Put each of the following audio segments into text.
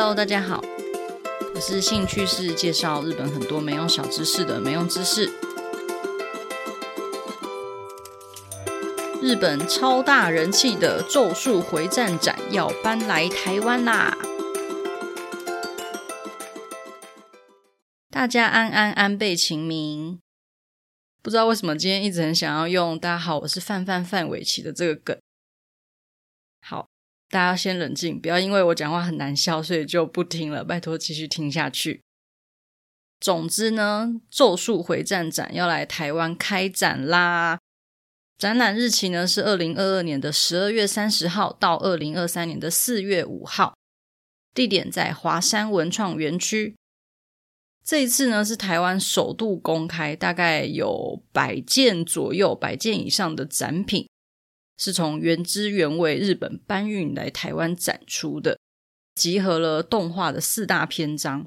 Hello，大家好，我是兴趣是介绍日本很多没用小知识的没用知识。日本超大人气的《咒术回战》展要搬来台湾啦！大家安安安倍晴明。不知道为什么今天一直很想要用“大家好，我是范范范玮琪”的这个梗。大家先冷静，不要因为我讲话很难笑，所以就不听了。拜托继续听下去。总之呢，《咒术回战》展要来台湾开展啦！展览日期呢是二零二二年的十二月三十号到二零二三年的四月五号，地点在华山文创园区。这一次呢是台湾首度公开，大概有百件左右、百件以上的展品，是从原汁原味日本搬运来台湾展出的，集合了动画的四大篇章。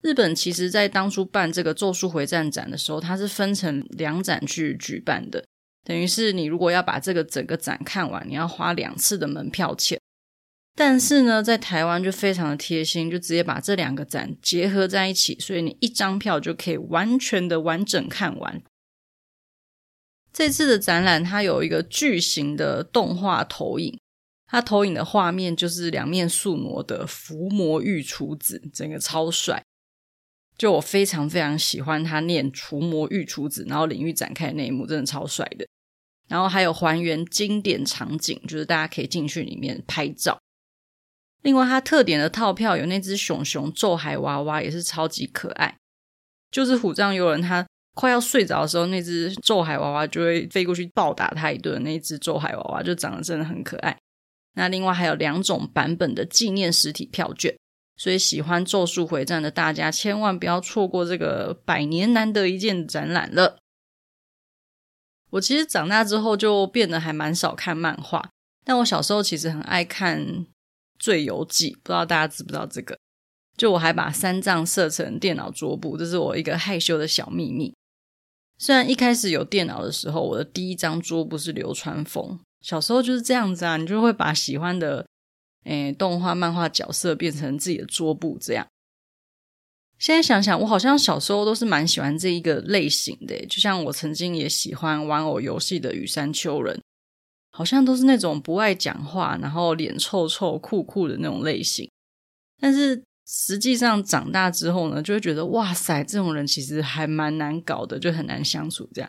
日本其实在当初办这个《咒术回战》展的时候，它是分成两展去举办的。等于是你如果要把这个整个展看完，你要花两次的门票钱。但是呢，在台湾就非常的贴心，就直接把这两个展结合在一起，所以你一张票就可以完全的完整看完。这次的展览它有一个巨型的动画投影，它投影的画面就是两面宿儺的伏魔御厨子，整个超帅。就我非常非常喜欢他念“除魔御厨子”，然后领域展开的那一幕，真的超帅的。然后还有还原经典场景，就是大家可以进去里面拍照。另外，它特点的套票有那只熊熊咒海娃娃，也是超级可爱。就是虎杖悠仁他快要睡着的时候，那只咒海娃娃就会飞过去暴打他一顿。那只咒海娃娃就长得真的很可爱。那另外还有两种版本的纪念实体票券。所以喜欢《咒术回战》的大家，千万不要错过这个百年难得一见的展览了。我其实长大之后就变得还蛮少看漫画，但我小时候其实很爱看《醉游记》，不知道大家知不知道这个？就我还把三藏设成电脑桌布，这是我一个害羞的小秘密。虽然一开始有电脑的时候，我的第一张桌布是流川枫。小时候就是这样子啊，你就会把喜欢的。诶，动画、漫画角色变成自己的桌布，这样。现在想想，我好像小时候都是蛮喜欢这一个类型的，就像我曾经也喜欢玩偶游戏的羽山秋人，好像都是那种不爱讲话，然后脸臭臭、酷酷的那种类型。但是实际上长大之后呢，就会觉得哇塞，这种人其实还蛮难搞的，就很难相处。这样，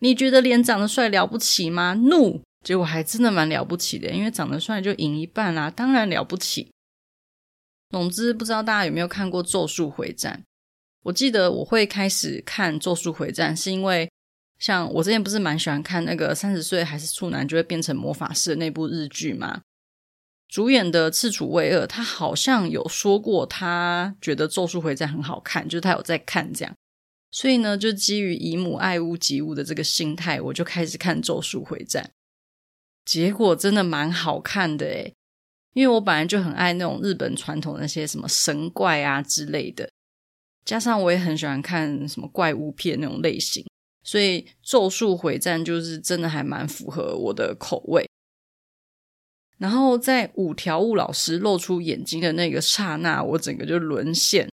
你觉得脸长得帅了不起吗？怒！结果还真的蛮了不起的，因为长得帅就赢一半啦，当然了不起。总之，不知道大家有没有看过《咒术回战》？我记得我会开始看《咒术回战》，是因为像我之前不是蛮喜欢看那个三十岁还是处男就会变成魔法师的那部日剧吗？主演的赤楚卫二，他好像有说过他觉得《咒术回战》很好看，就是他有在看这样。所以呢，就基于姨母爱屋及乌的这个心态，我就开始看《咒术回战》。结果真的蛮好看的诶，因为我本来就很爱那种日本传统那些什么神怪啊之类的，加上我也很喜欢看什么怪物片那种类型，所以《咒术回战》就是真的还蛮符合我的口味。然后在五条悟老师露出眼睛的那个刹那，我整个就沦陷，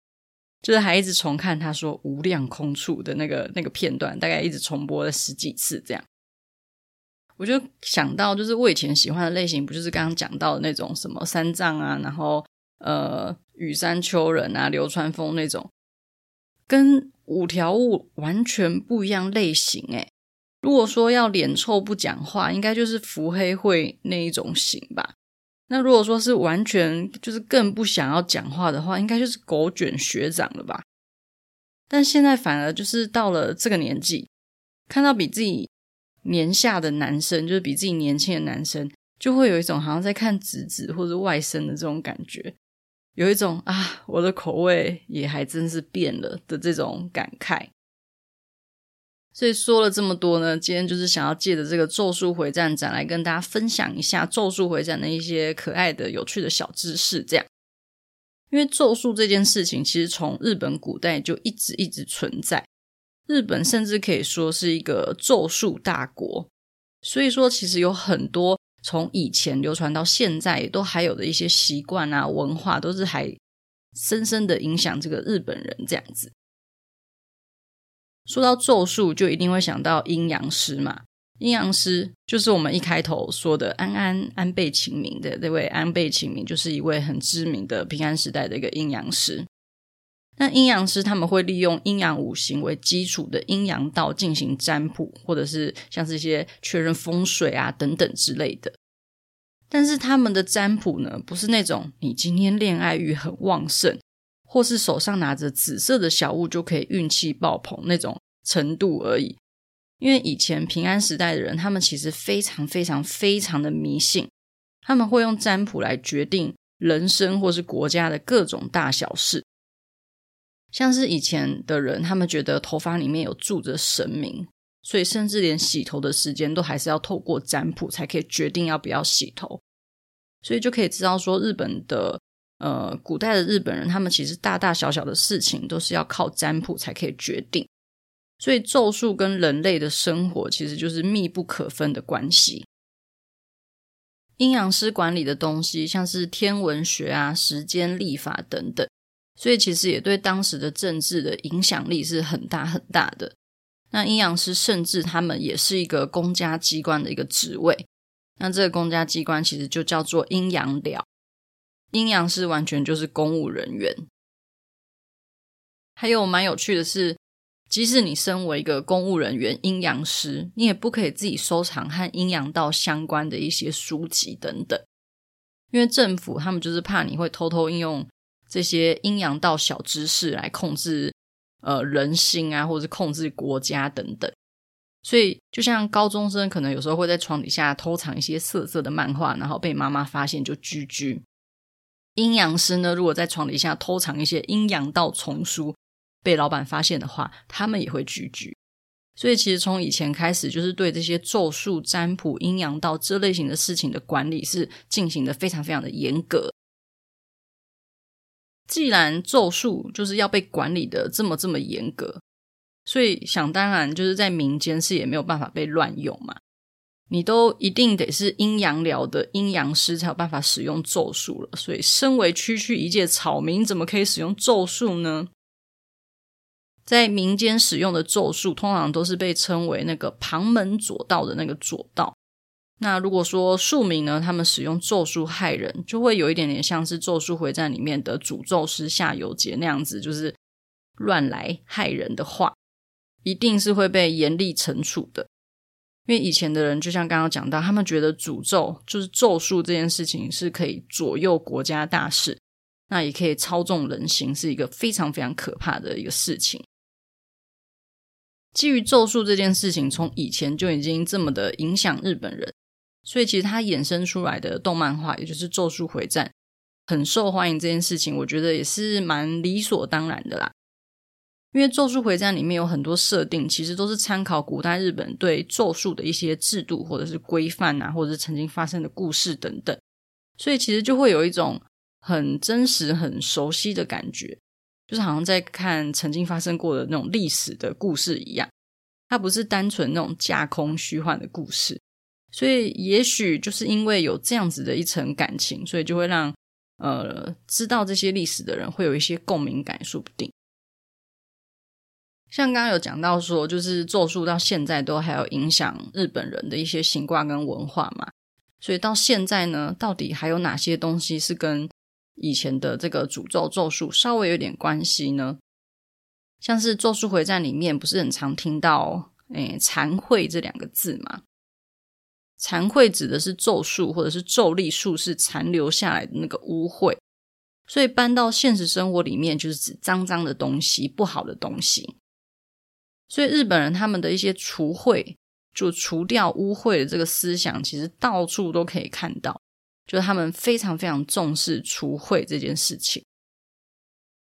就是还一直重看他说“无量空处”的那个那个片段，大概一直重播了十几次这样。我就想到，就是我以前喜欢的类型，不就是刚刚讲到的那种什么三藏啊，然后呃羽山秋人啊、流川枫那种，跟五条悟完全不一样类型诶。如果说要脸臭不讲话，应该就是伏黑会那一种型吧。那如果说是完全就是更不想要讲话的话，应该就是狗卷学长了吧。但现在反而就是到了这个年纪，看到比自己。年下的男生，就是比自己年轻的男生，就会有一种好像在看侄子或者外甥的这种感觉，有一种啊，我的口味也还真是变了的这种感慨。所以说了这么多呢，今天就是想要借着这个《咒术回战》展来跟大家分享一下《咒术回战》的一些可爱的、有趣的小知识。这样，因为咒术这件事情，其实从日本古代就一直一直存在。日本甚至可以说是一个咒术大国，所以说其实有很多从以前流传到现在，都还有的一些习惯啊、文化，都是还深深的影响这个日本人这样子。说到咒术，就一定会想到阴阳师嘛。阴阳师就是我们一开头说的安安安倍晴明的这位安倍晴明，就是一位很知名的平安时代的一个阴阳师。那阴阳师他们会利用阴阳五行为基础的阴阳道进行占卜，或者是像是一些确认风水啊等等之类的。但是他们的占卜呢，不是那种你今天恋爱欲很旺盛。或是手上拿着紫色的小物就可以运气爆棚那种程度而已，因为以前平安时代的人，他们其实非常非常非常的迷信，他们会用占卜来决定人生或是国家的各种大小事。像是以前的人，他们觉得头发里面有住着神明，所以甚至连洗头的时间都还是要透过占卜才可以决定要不要洗头，所以就可以知道说日本的。呃，古代的日本人，他们其实大大小小的事情都是要靠占卜才可以决定，所以咒术跟人类的生活其实就是密不可分的关系。阴阳师管理的东西，像是天文学啊、时间、历法等等，所以其实也对当时的政治的影响力是很大很大的。那阴阳师甚至他们也是一个公家机关的一个职位，那这个公家机关其实就叫做阴阳寮。阴阳师完全就是公务人员。还有蛮有趣的是，即使你身为一个公务人员、阴阳师，你也不可以自己收藏和阴阳道相关的一些书籍等等，因为政府他们就是怕你会偷偷应用这些阴阳道小知识来控制呃人心啊，或者控制国家等等。所以，就像高中生可能有时候会在床底下偷藏一些色色的漫画，然后被妈妈发现就 GG。阴阳师呢，如果在床底下偷藏一些阴阳道丛书，被老板发现的话，他们也会 GG。所以，其实从以前开始，就是对这些咒术、占卜、阴阳道这类型的事情的管理是进行的非常非常的严格。既然咒术就是要被管理的这么这么严格，所以想当然就是在民间是也没有办法被乱用嘛。你都一定得是阴阳寮的阴阳师才有办法使用咒术了，所以身为区区一介草民，怎么可以使用咒术呢？在民间使用的咒术，通常都是被称为那个旁门左道的那个左道。那如果说庶民呢，他们使用咒术害人，就会有一点点像是《咒术回战》里面的诅咒师夏油杰那样子，就是乱来害人的话，一定是会被严厉惩处的。因为以前的人，就像刚刚讲到，他们觉得诅咒就是咒术这件事情是可以左右国家大事，那也可以操纵人心，是一个非常非常可怕的一个事情。基于咒术这件事情，从以前就已经这么的影响日本人，所以其实它衍生出来的动漫化，也就是《咒术回战》，很受欢迎这件事情，我觉得也是蛮理所当然的啦。因为《咒术回战》里面有很多设定，其实都是参考古代日本对咒术的一些制度，或者是规范啊，或者是曾经发生的故事等等，所以其实就会有一种很真实、很熟悉的感觉，就是好像在看曾经发生过的那种历史的故事一样。它不是单纯那种架空虚幻的故事，所以也许就是因为有这样子的一层感情，所以就会让呃知道这些历史的人会有一些共鸣感，说不定。像刚刚有讲到说，就是咒术到现在都还有影响日本人的一些习惯跟文化嘛，所以到现在呢，到底还有哪些东西是跟以前的这个诅咒咒术稍微有点关系呢？像是《咒术回战》里面不是很常听到“诶残秽”这两个字吗？残秽指的是咒术或者是咒力术士残留下来的那个污秽，所以搬到现实生活里面就是指脏脏的东西、不好的东西。所以日本人他们的一些除秽，就除掉污秽的这个思想，其实到处都可以看到，就是他们非常非常重视除秽这件事情。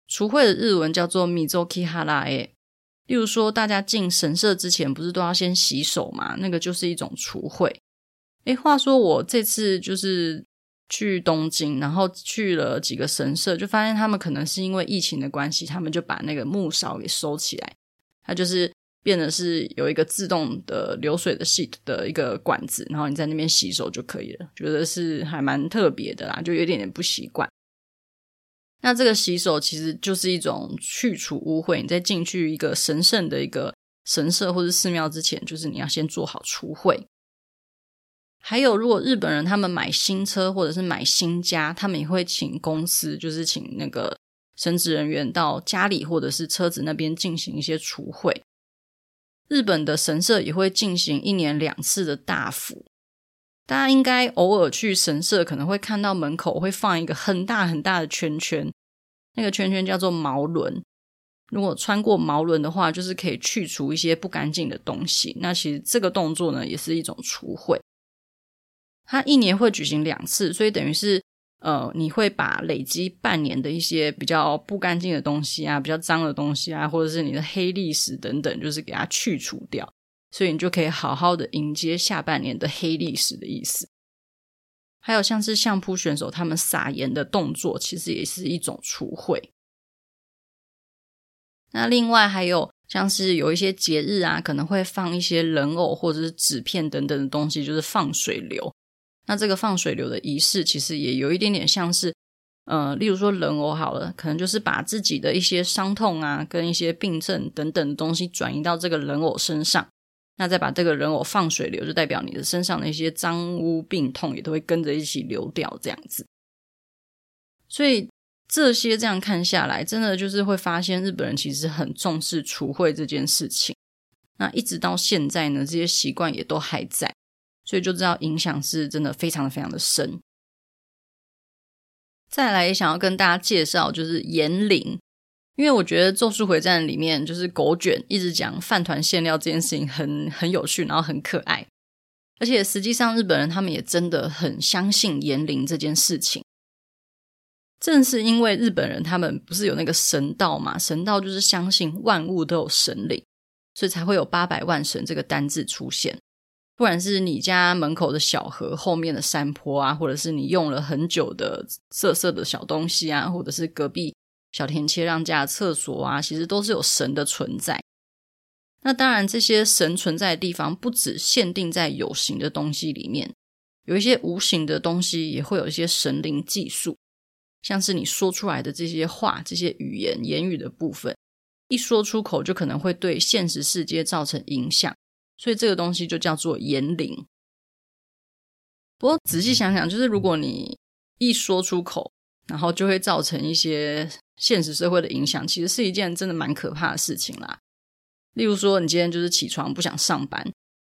除秽的日文叫做 Mizoki Harae，例如说大家进神社之前不是都要先洗手嘛？那个就是一种除秽。诶，话说我这次就是去东京，然后去了几个神社，就发现他们可能是因为疫情的关系，他们就把那个木勺给收起来。它就是变得是有一个自动的流水的系的一个管子，然后你在那边洗手就可以了。觉得是还蛮特别的啦，就有点点不习惯。那这个洗手其实就是一种去除污秽。你在进去一个神圣的一个神社或者寺庙之前，就是你要先做好除秽。还有，如果日本人他们买新车或者是买新家，他们也会请公司，就是请那个神职人员到家里或者是车子那边进行一些除秽。日本的神社也会进行一年两次的大釜，大家应该偶尔去神社，可能会看到门口会放一个很大很大的圈圈，那个圈圈叫做毛轮。如果穿过毛轮的话，就是可以去除一些不干净的东西。那其实这个动作呢，也是一种除秽。它一年会举行两次，所以等于是。呃，你会把累积半年的一些比较不干净的东西啊，比较脏的东西啊，或者是你的黑历史等等，就是给它去除掉，所以你就可以好好的迎接下半年的黑历史的意思。还有像是相扑选手他们撒盐的动作，其实也是一种除秽。那另外还有像是有一些节日啊，可能会放一些人偶或者是纸片等等的东西，就是放水流。那这个放水流的仪式，其实也有一点点像是，呃，例如说人偶好了，可能就是把自己的一些伤痛啊，跟一些病症等等的东西转移到这个人偶身上，那再把这个人偶放水流，就代表你的身上的一些脏污病痛也都会跟着一起流掉，这样子。所以这些这样看下来，真的就是会发现日本人其实很重视除秽这件事情。那一直到现在呢，这些习惯也都还在。所以就知道影响是真的非常非常的深。再来想要跟大家介绍就是盐铃，因为我觉得《咒术回战》里面就是狗卷一直讲饭团馅料这件事情很很有趣，然后很可爱，而且实际上日本人他们也真的很相信盐铃这件事情。正是因为日本人他们不是有那个神道嘛，神道就是相信万物都有神灵，所以才会有八百万神这个单字出现。不管是你家门口的小河后面的山坡啊，或者是你用了很久的色色的小东西啊，或者是隔壁小田切让家的厕所啊，其实都是有神的存在。那当然，这些神存在的地方不只限定在有形的东西里面，有一些无形的东西也会有一些神灵计数，像是你说出来的这些话、这些语言、言语的部分，一说出口就可能会对现实世界造成影响。所以这个东西就叫做言灵。不过仔细想想，就是如果你一说出口，然后就会造成一些现实社会的影响，其实是一件真的蛮可怕的事情啦。例如说，你今天就是起床不想上班，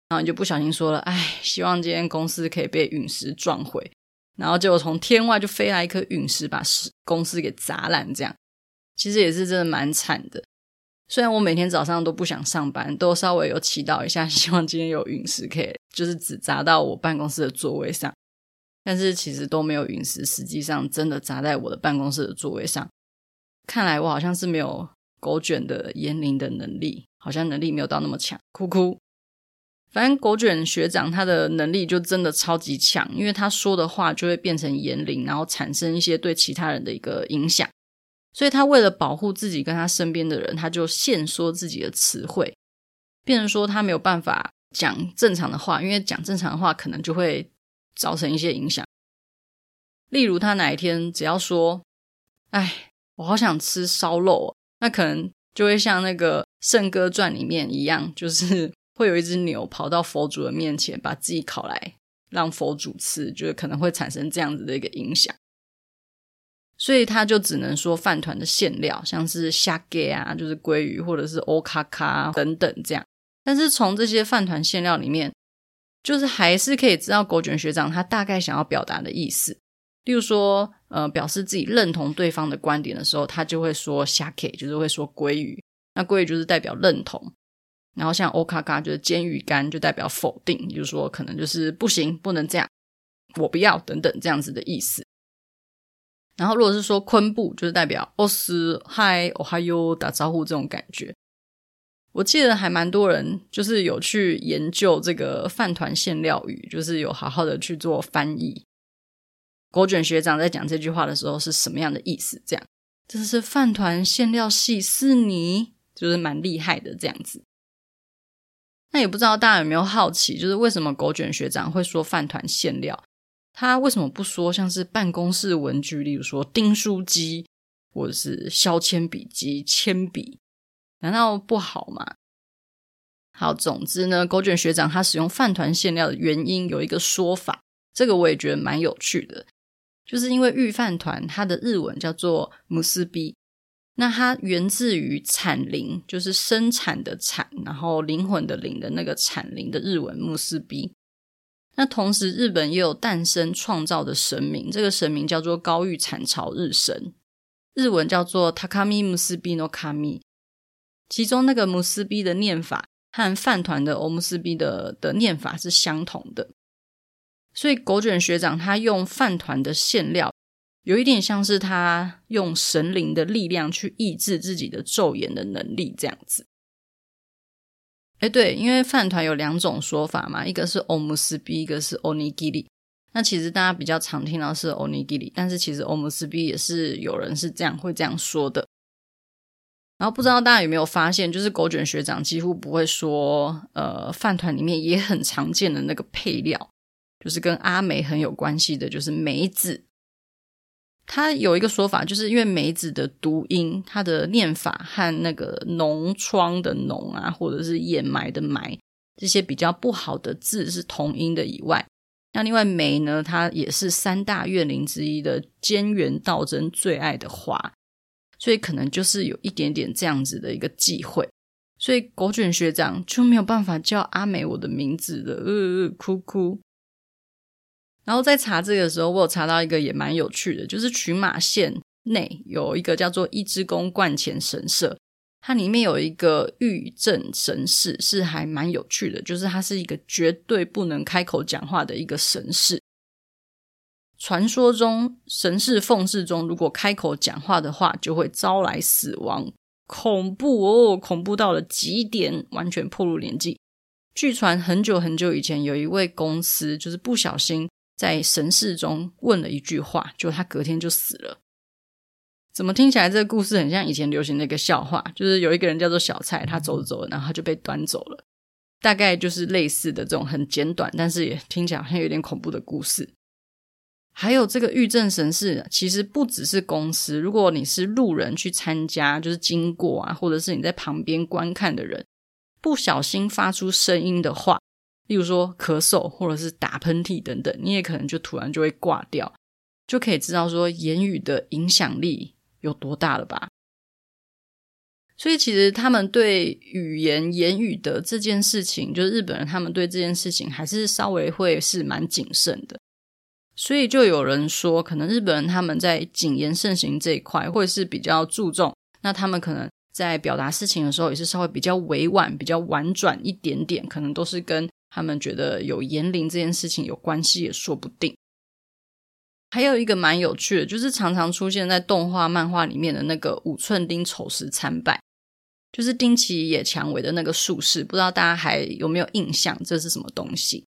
然后你就不小心说了：“哎，希望今天公司可以被陨石撞毁。”然后结果从天外就飞来一颗陨石，把公司给砸烂，这样其实也是真的蛮惨的。虽然我每天早上都不想上班，都稍微有祈祷一下，希望今天有陨石可以，就是只砸到我办公室的座位上，但是其实都没有陨石，实际上真的砸在我的办公室的座位上。看来我好像是没有狗卷的盐铃的能力，好像能力没有到那么强。哭哭，反正狗卷学长他的能力就真的超级强，因为他说的话就会变成言灵，然后产生一些对其他人的一个影响。所以他为了保护自己跟他身边的人，他就限缩自己的词汇，变成说他没有办法讲正常的话，因为讲正常的话可能就会造成一些影响。例如他哪一天只要说：“哎，我好想吃烧肉”，那可能就会像那个《圣歌传》里面一样，就是会有一只牛跑到佛祖的面前，把自己烤来让佛祖吃，就是可能会产生这样子的一个影响。所以他就只能说饭团的馅料，像是虾给啊，就是鲑鱼，或者是欧卡卡等等这样。但是从这些饭团馅料里面，就是还是可以知道狗卷学长他大概想要表达的意思。例如说，呃，表示自己认同对方的观点的时候，他就会说虾给，就是会说鲑鱼。那鲑鱼就是代表认同。然后像欧卡卡就是煎鱼干，就代表否定，就是说可能就是不行，不能这样，我不要等等这样子的意思。然后，如果是说昆布，就是代表“哦斯嗨哦嗨哟”打招呼这种感觉。我记得还蛮多人就是有去研究这个饭团馅料语，就是有好好的去做翻译。狗卷学长在讲这句话的时候是什么样的意思？这样，这是饭团馅料系是你，就是蛮厉害的这样子。那也不知道大家有没有好奇，就是为什么狗卷学长会说饭团馅料？他为什么不说像是办公室文具，例如说订书机或者是削铅笔机、铅笔？难道不好吗？好，总之呢，狗卷学长他使用饭团馅料的原因有一个说法，这个我也觉得蛮有趣的，就是因为御饭团它的日文叫做むすび。那它源自于产灵，就是生产的产，然后灵魂的灵的那个产灵的日文むすび。 那同时，日本也有诞生创造的神明，这个神明叫做高御产朝日神，日文叫做高见むすびの神。其中那个むすび的念法和饭团的おむすび的的念法是相同的，所以狗卷学长他用饭团的馅料。有一点像是他用神灵的力量去抑制自己的咒言的能力这样子。 哎，对，因为饭团有两种说法嘛，一个是おむすび，一个是おにぎり。那其实大家比较常听到是おにぎり，但是其实おむすび也是有人是这样会这样说的。然后不知道大家有没有发现，就是狗卷学长几乎不会说，呃，饭团里面也很常见的那个配料，就是跟阿梅很有关系的，就是梅子。 他有一个说法，就是因为梅子的读音，它的念法和那个脓疮的脓啊，或者是掩埋的埋这些比较不好的字是同音的以外，那另外梅呢，它也是三大怨灵之一的菅原道真最爱的花，所以可能就是有一点点这样子的一个忌讳，所以狗卷学长就没有办法叫阿梅我的名字的，呃呃，哭哭。然后在查这个的时候，我有查到一个也蛮有趣的，就是群马县内有一个叫做一之宫冠前神社，它里面有一个御正神事，是还蛮有趣的，就是它是一个绝对不能开口讲话的一个神事。传说中神事奉事中，如果开口讲话的话，就会招来死亡，恐怖哦，恐怖到了极点，完全破露年纪。据传很久很久以前，有一位公司就是不小心。在神事中问了一句话，就他隔天就死了。怎么听起来这个故事很像以前流行的一个笑话？就是有一个人叫做小蔡，他走着走着，然后他就被端走了。大概就是类似的这种很简短，但是也听起来好像有点恐怖的故事。还有这个御正神事，其实不只是公司，如果你是路人去参加，就是经过啊，或者是你在旁边观看的人，不小心发出声音的话。例如说咳嗽或者是打喷嚏等等，你也可能就突然就会挂掉，就可以知道说言语的影响力有多大了吧？所以其实他们对语言言语的这件事情，就是日本人他们对这件事情还是稍微会是蛮谨慎的。所以就有人说，可能日本人他们在谨言慎行这一块会是比较注重，那他们可能在表达事情的时候也是稍微比较委婉、比较婉转一点点，可能都是跟。他们觉得有言灵这件事情有关系也说不定。还有一个蛮有趣的，就是常常出现在动画、漫画里面的那个五寸钉丑时参拜，就是丁崎野蔷薇的那个术士，不知道大家还有没有印象？这是什么东西？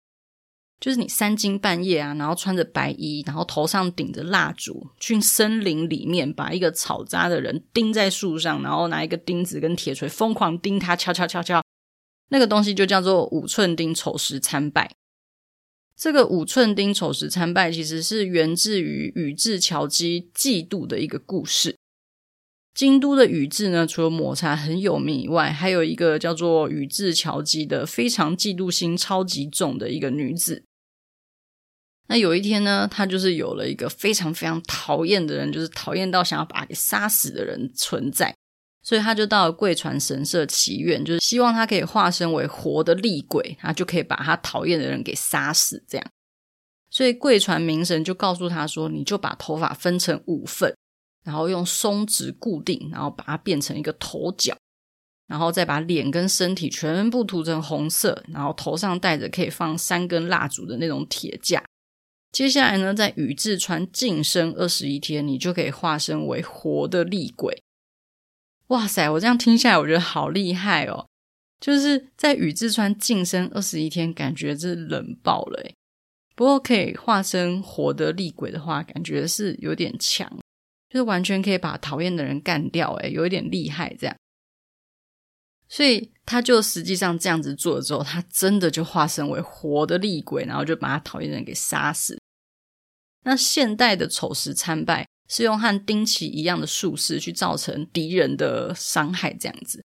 就是你三更半夜啊，然后穿着白衣，然后头上顶着蜡烛，去森林里面把一个草扎的人钉在树上，然后拿一个钉子跟铁锤疯狂钉他，敲敲敲敲。那个东西就叫做五寸钉丑时参拜。这个五寸钉丑时参拜其实是源自于宇治桥姬嫉妒的一个故事。京都的宇治呢，除了抹茶很有名以外，还有一个叫做宇治桥姬的非常嫉妒心超级重的一个女子。那有一天呢，她就是有了一个非常非常讨厌的人，就是讨厌到想要把她给杀死的人存在。所以他就到了贵船神社祈愿，就是希望他可以化身为活的厉鬼，他就可以把他讨厌的人给杀死。这样，所以贵船明神就告诉他说：“你就把头发分成五份，然后用松脂固定，然后把它变成一个头角，然后再把脸跟身体全部涂成红色，然后头上戴着可以放三根蜡烛的那种铁架。接下来呢，在宇治川净身二十一天，你就可以化身为活的厉鬼。”哇塞！我这样听下来，我觉得好厉害哦！就是在宇治川净身二十一天，感觉是冷爆了。不过可以化身活的厉鬼的话，感觉是有点强，就是完全可以把讨厌的人干掉诶，有一点厉害这样。所以他就实际上这样子做了之后，他真的就化身为活的厉鬼，然后就把他讨厌的人给杀死。那现代的丑时参拜是用和丁奇一样的术式去造成敌人的伤害，这样子。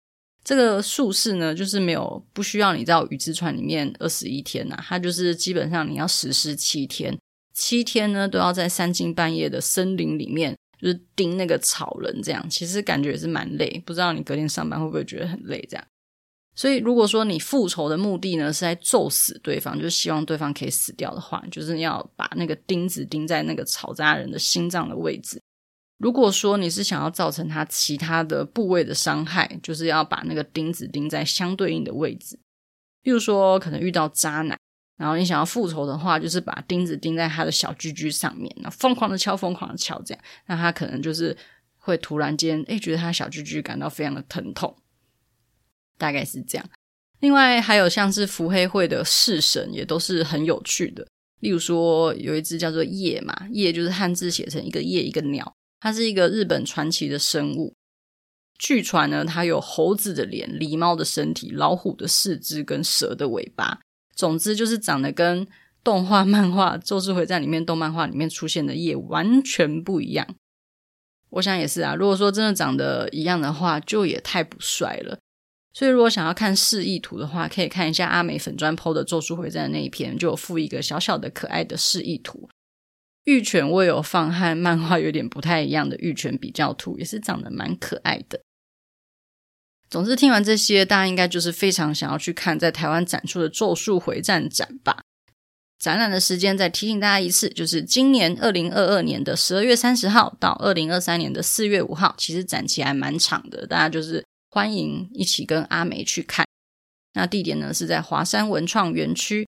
这个术式呢，就是没有不需要你到雨之川里面二十一天呐、啊，它就是基本上你要实施七天，七天呢都要在三更半夜的森林里面，就是盯那个草人，这样其实感觉也是蛮累，不知道你隔天上班会不会觉得很累这样。所以如果说你复仇的目的呢是在咒死对方，就是希望对方可以死掉的话，就是要把那个钉子钉在那个草扎人的心脏的位置。如果说你是想要造成他其他的部位的伤害，就是要把那个钉子钉在相对应的位置。比如说，可能遇到渣男，然后你想要复仇的话，就是把钉子钉在他的小居居上面，然后疯狂的敲，疯狂的敲，这样，那他可能就是会突然间，哎，觉得他小居居感到非常的疼痛，大概是这样。另外，还有像是伏黑会的式神，也都是很有趣的。例如说，有一只叫做夜嘛，夜就是汉字写成一个夜一个鸟。它是一个日本传奇的生物，据传呢，它有猴子的脸、狸猫的身体、老虎的四肢跟蛇的尾巴。总之就是长得跟动画、漫画《咒术回战》里面动漫画里面出现的夜完全不一样。我想也是啊，如果说真的长得一样的话，就也太不帅了。所以如果想要看示意图的话，可以看一下阿美粉砖剖的《咒术回战》那一篇，就有附一个小小的可爱的示意图。玉泉我有放和漫画有点不太一样的玉泉比较图，也是长得蛮可爱的。总之听完这些，大家应该就是非常想要去看在台湾展出的《咒术回战》展吧？展览的时间再提醒大家一次，就是今年二零二二年的十二月三十号到二零二三年的四月五号，其实展期还蛮长的，大家就是欢迎一起跟阿梅去看。那地点呢是在华山文创园区。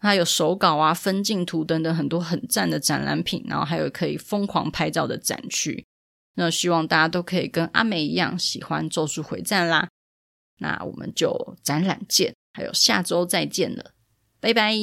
还有手稿啊、分镜图等等很多很赞的展览品，然后还有可以疯狂拍照的展区。那希望大家都可以跟阿梅一样喜欢《咒术回战》啦。那我们就展览见，还有下周再见了，拜拜。